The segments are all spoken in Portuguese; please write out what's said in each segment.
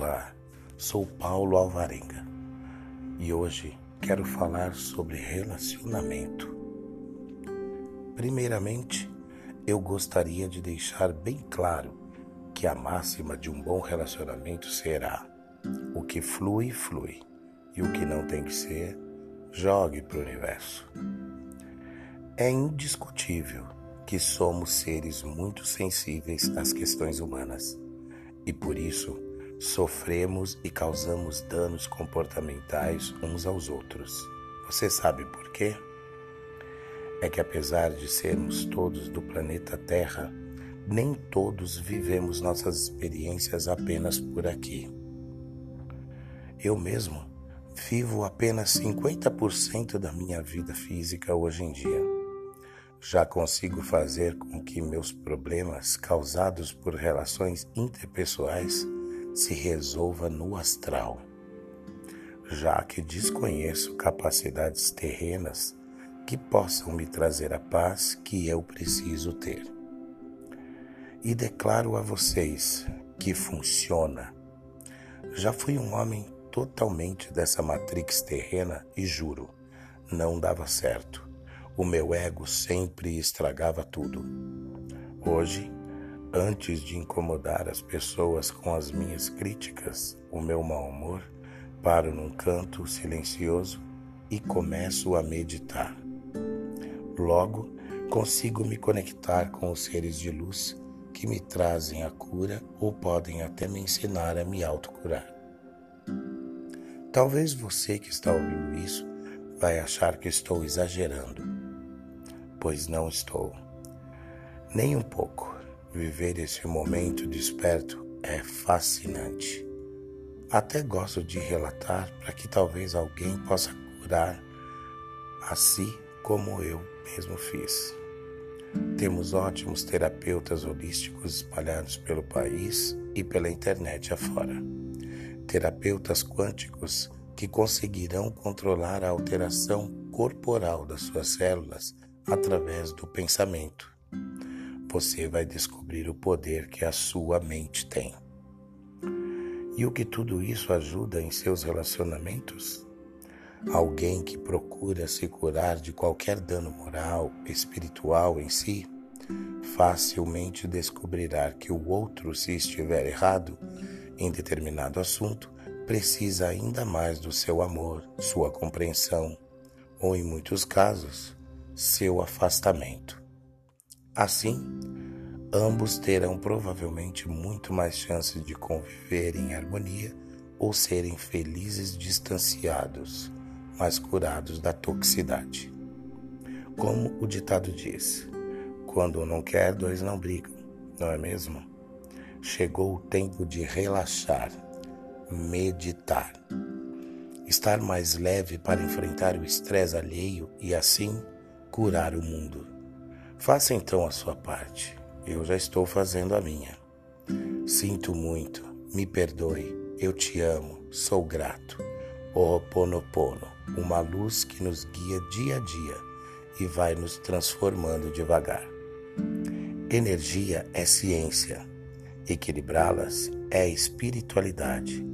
Olá, sou Paulo Alvarenga e hoje quero falar sobre relacionamento. Primeiramente, eu gostaria de deixar bem claro que a máxima de um bom relacionamento será: o que flui, flui, e o que não tem que ser, jogue para o universo. É indiscutível que somos seres muito sensíveis às questões humanas e por isso sofremos e causamos danos comportamentais uns aos outros. Você sabe por quê? É que apesar de sermos todos do planeta Terra, nem todos vivemos nossas experiências apenas por aqui. Eu mesmo vivo apenas 50% da minha vida física hoje em dia. Já consigo fazer com que meus problemas causados por relações interpessoais se resolva no astral, já que desconheço capacidades terrenas que possam me trazer a paz que eu preciso ter. E declaro a vocês que funciona. Já fui um homem totalmente dessa matrix terrena e juro, não dava certo. O meu ego sempre estragava tudo. Hoje, Antes de incomodar as pessoas com as minhas críticas, o meu mau humor, paro num canto silencioso e começo a meditar. Logo, consigo me conectar com os seres de luz que me trazem a cura ou podem até me ensinar a me autocurar. Talvez você que está ouvindo isso vai achar que estou exagerando, pois não estou, nem um pouco. Viver esse momento desperto é fascinante. Até gosto de relatar para que talvez alguém possa curar a si como eu mesmo fiz. Temos ótimos terapeutas holísticos espalhados pelo país e pela internet afora. Terapeutas quânticos que conseguirão controlar a alteração corporal das suas células através do pensamento você vai descobrir o poder que a sua mente tem. E o que tudo isso ajuda em seus relacionamentos? Alguém que procura se curar de qualquer dano moral, espiritual em si, facilmente descobrirá que o outro, se estiver errado em determinado assunto, precisa ainda mais do seu amor, sua compreensão, ou em muitos casos, seu afastamento. Assim, ambos terão provavelmente muito mais chances de conviver em harmonia ou serem felizes distanciados, mas curados da toxicidade. Como o ditado diz: quando um não quer, dois não brigam, não é mesmo? Chegou o tempo de relaxar, meditar, estar mais leve para enfrentar o estresse alheio e assim curar o mundo. Faça então a sua parte. Eu já estou fazendo a minha. Sinto muito, me perdoe, eu te amo, sou grato. Ho'oponopono, uma luz que nos guia dia a dia e vai nos transformando devagar. Energia é ciência, equilibrá-las é espiritualidade,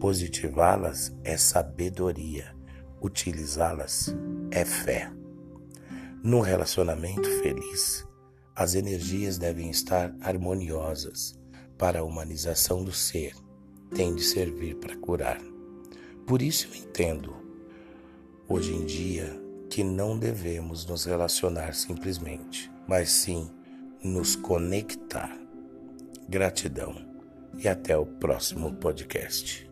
positivá-las é sabedoria, utilizá-las é fé. Num relacionamento feliz, as energias devem estar harmoniosas para a humanização do ser, tem de servir para curar. Por isso eu entendo, hoje em dia, que não devemos nos relacionar simplesmente, mas sim nos conectar. Gratidão e até o próximo podcast.